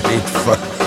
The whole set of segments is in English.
great fun.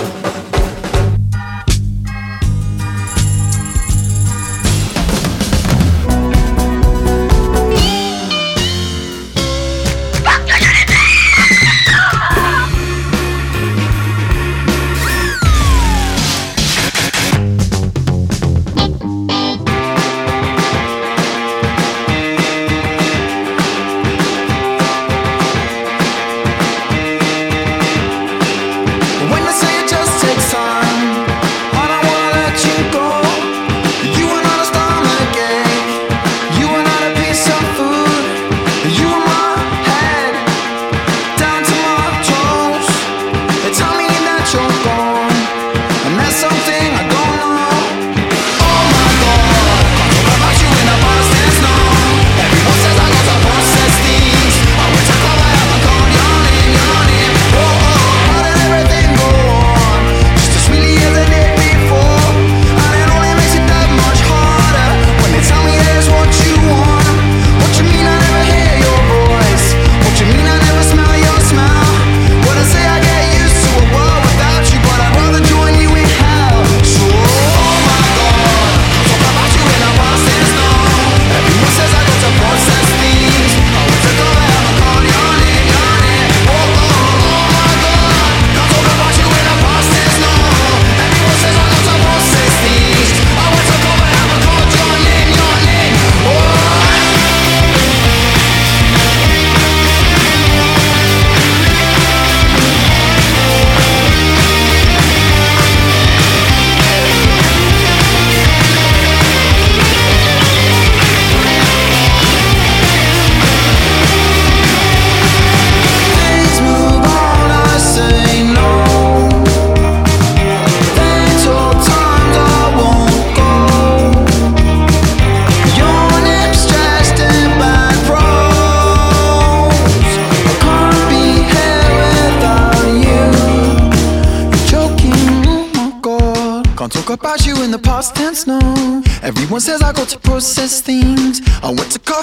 says I go to process things, I went to call.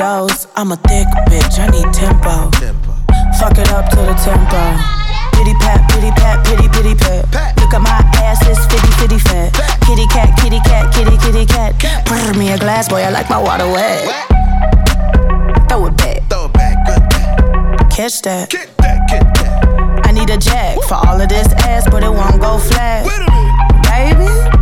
I'm a thick bitch, I need tempo. tempo. Fuck it up to the tempo. Pity pat, pity pat, pity pity pat. pat. Look at my ass, it's fitty fitty fat. Pat. Kitty cat, kitty cat, kitty kitty cat. cat. Pour me a glass, boy, I like my water wet. wet. Throw it back. Throw it back, good back. Catch that. Get that, get that. I need a jack for all of this ass, but it won't go flat. Wait a minute. Baby,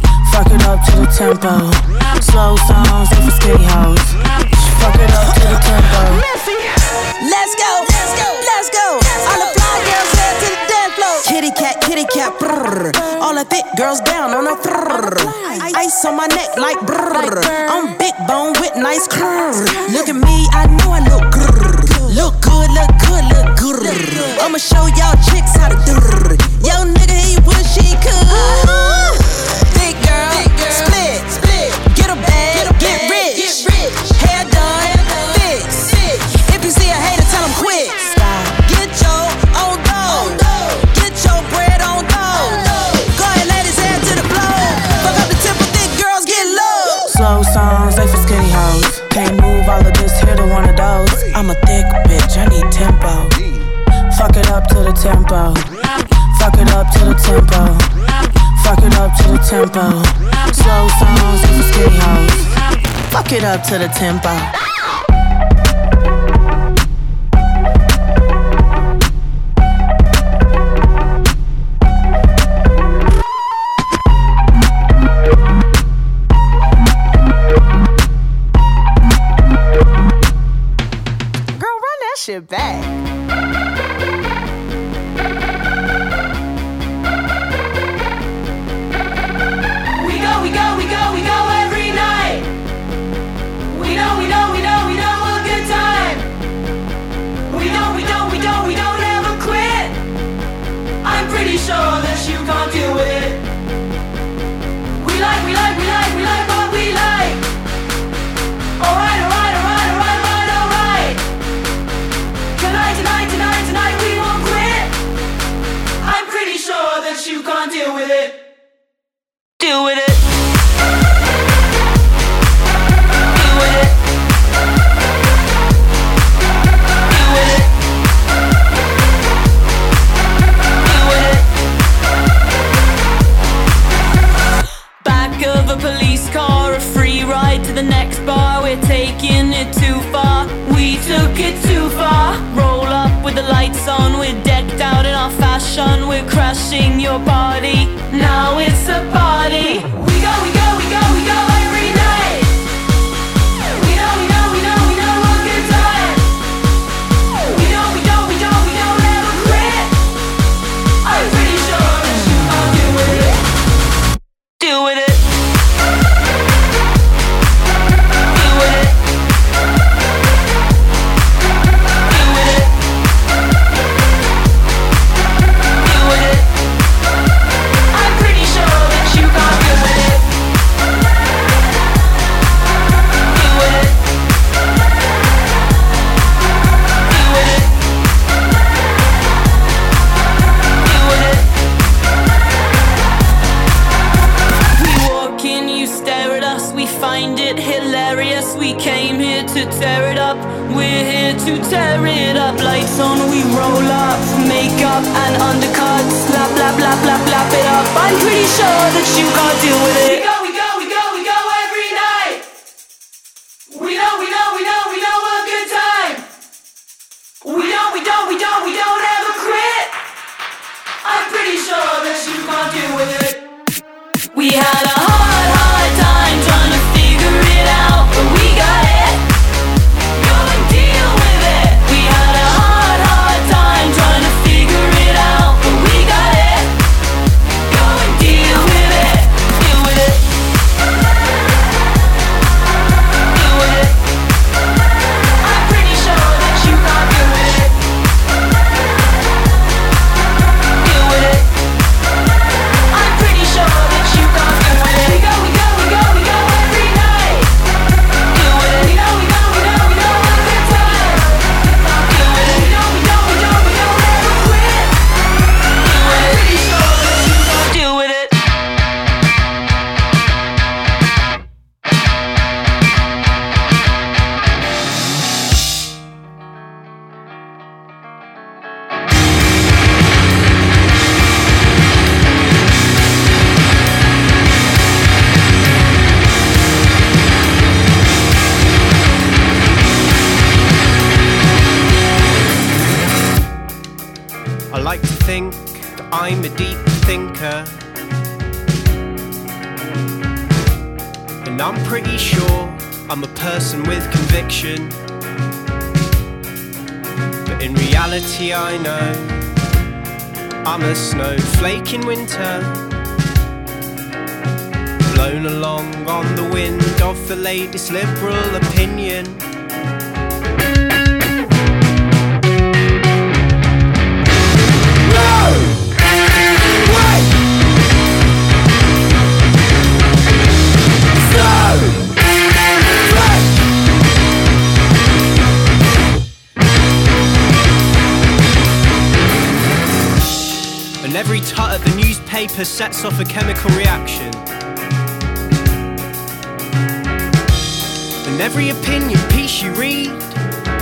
Fuck it up to the tempo. Slow songs for skinny hoes. Fuck it up to the tempo. Let's go, let's go, let's go. All the fly girls head to the dance floor. Kitty cat, kitty cat, brrr. All the thick girls down on the brrr. Ice on my neck like brrr. I'm big bone with nice curves. Look at me, I know I look grrr. Look good, look good, look good. I'ma show y'all tempo. Slow songs skinny hoes. Fuck it up to the tempo.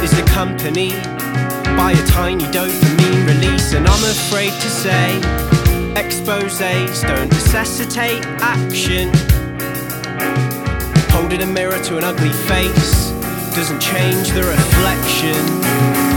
is accompanied by a tiny dopamine release, and I'm afraid to say exposes don't necessitate action. Holding a mirror to an ugly face doesn't change the reflection.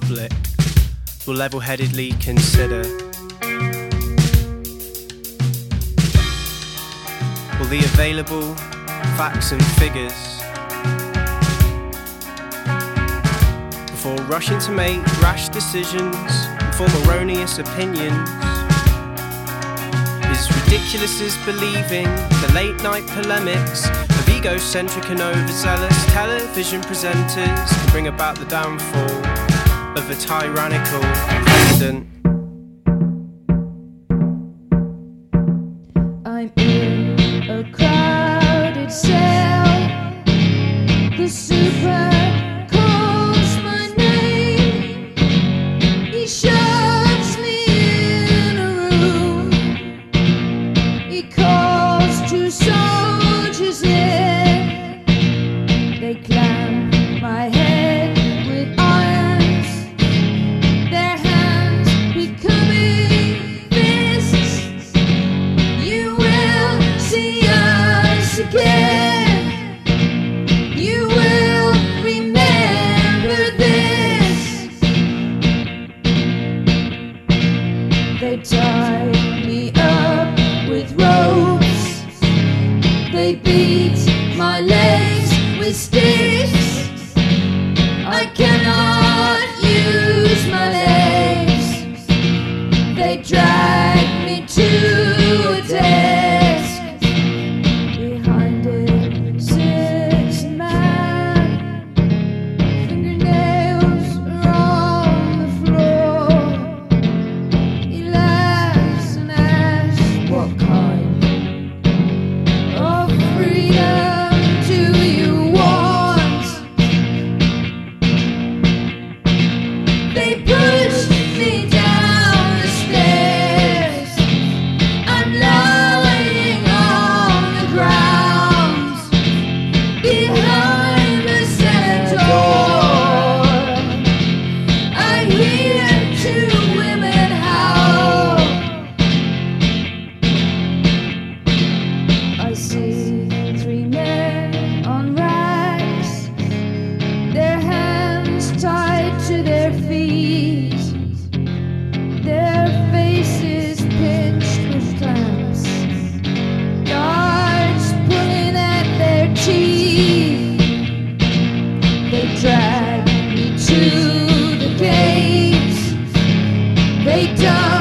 public will level headedly consider. Will the available facts and figures before rushing to make rash decisions and form erroneous opinions? Is ridiculous as believing the late night polemics egocentric and overzealous television presenters can bring about the downfall of a tyrannical president. I'm in a crowded cell. The super. Shoves me in a room. He calls They don't.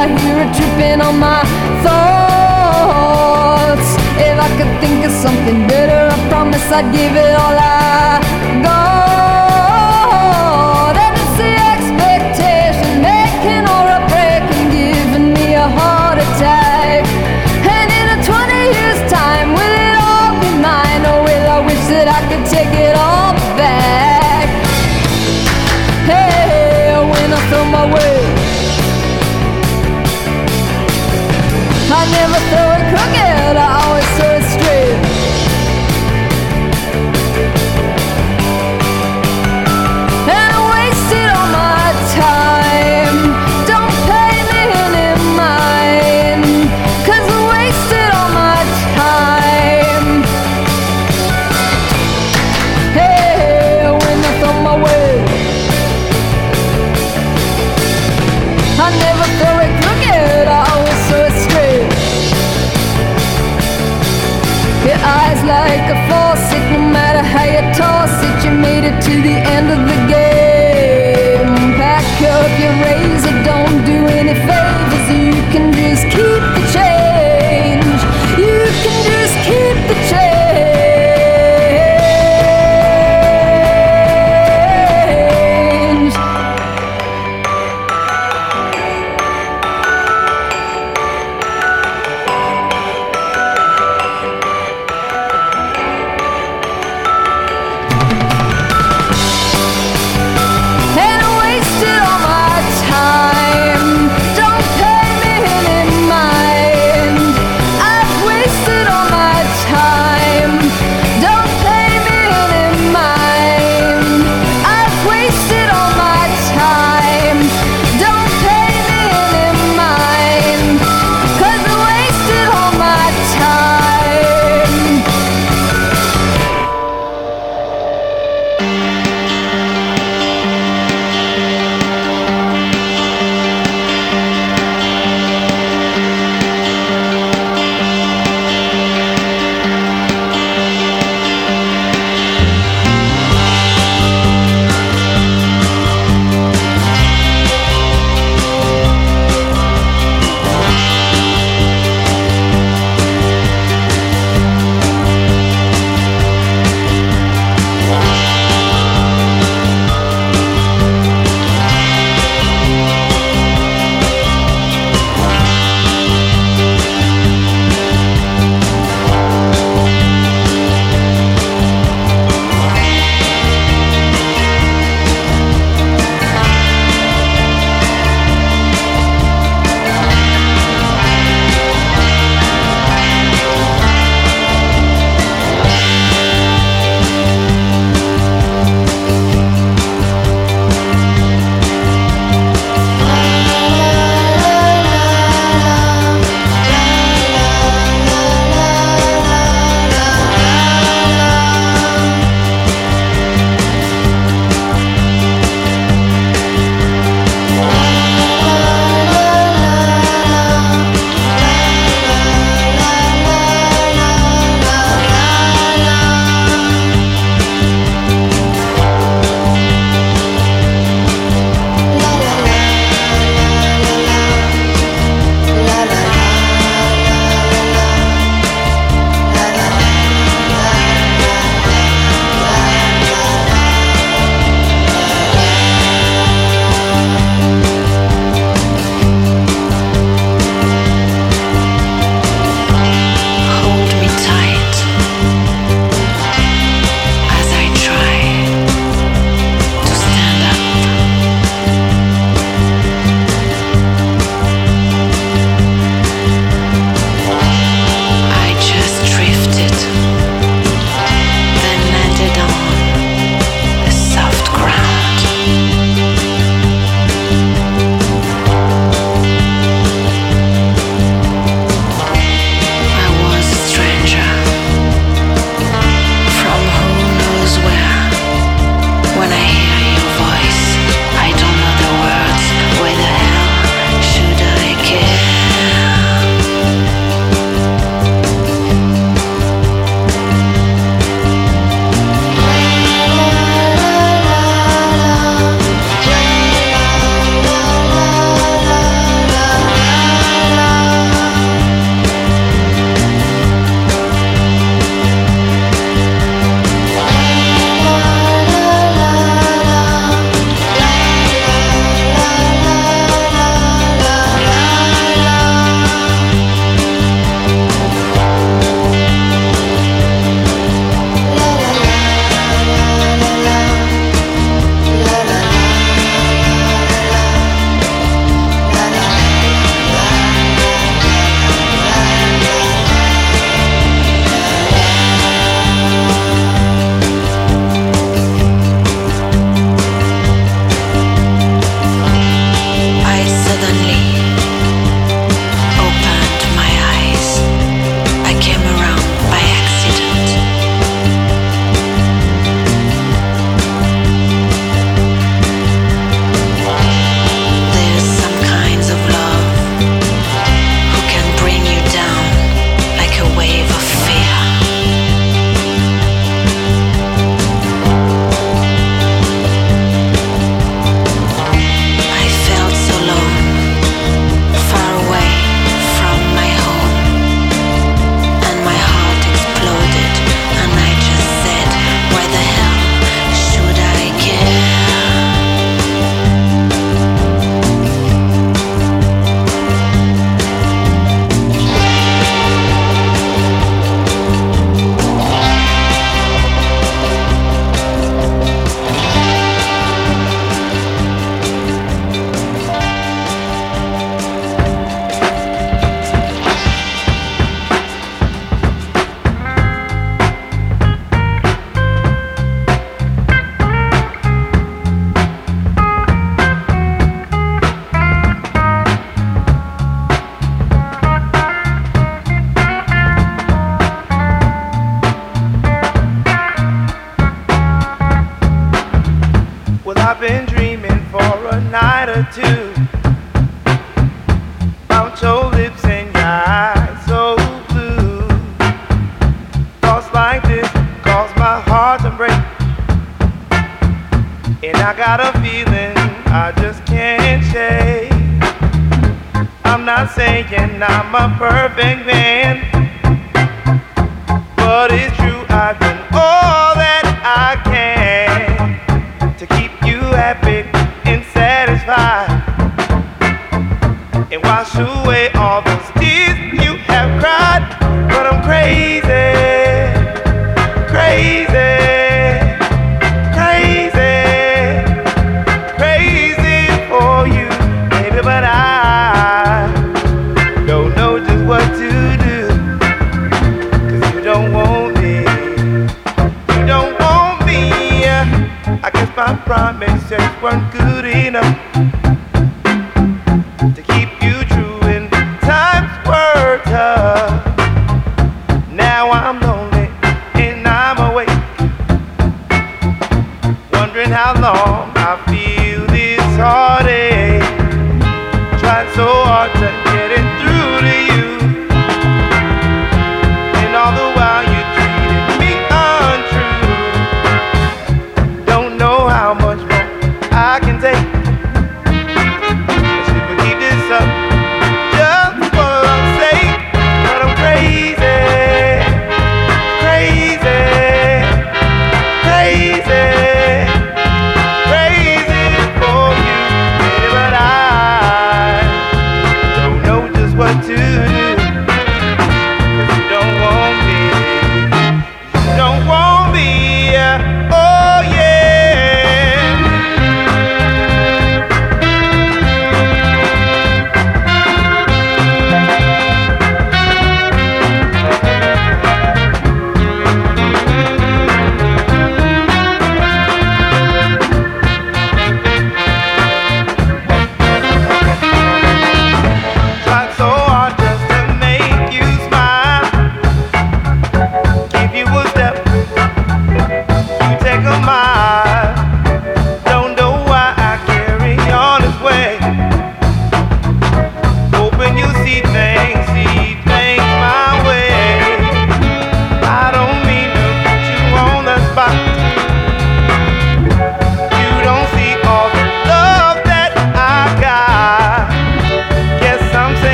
I hear it dripping on my thoughts. If I could think of something better, I promise I'd give it all I.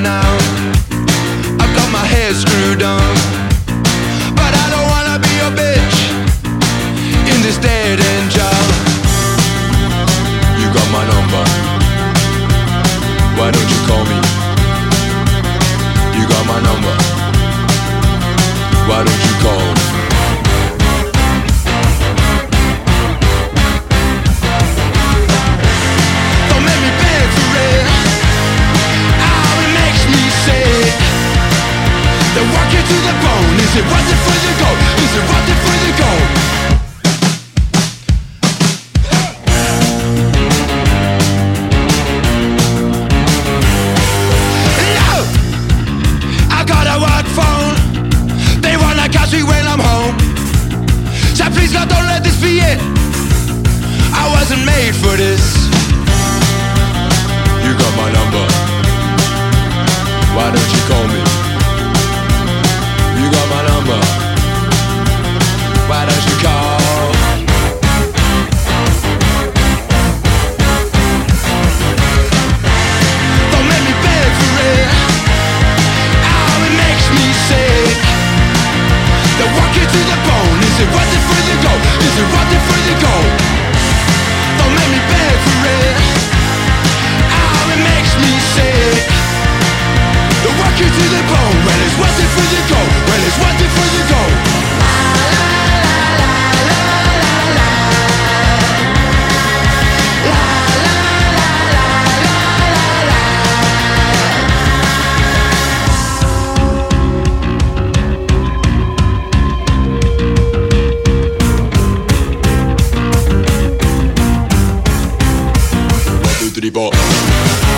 now. Three,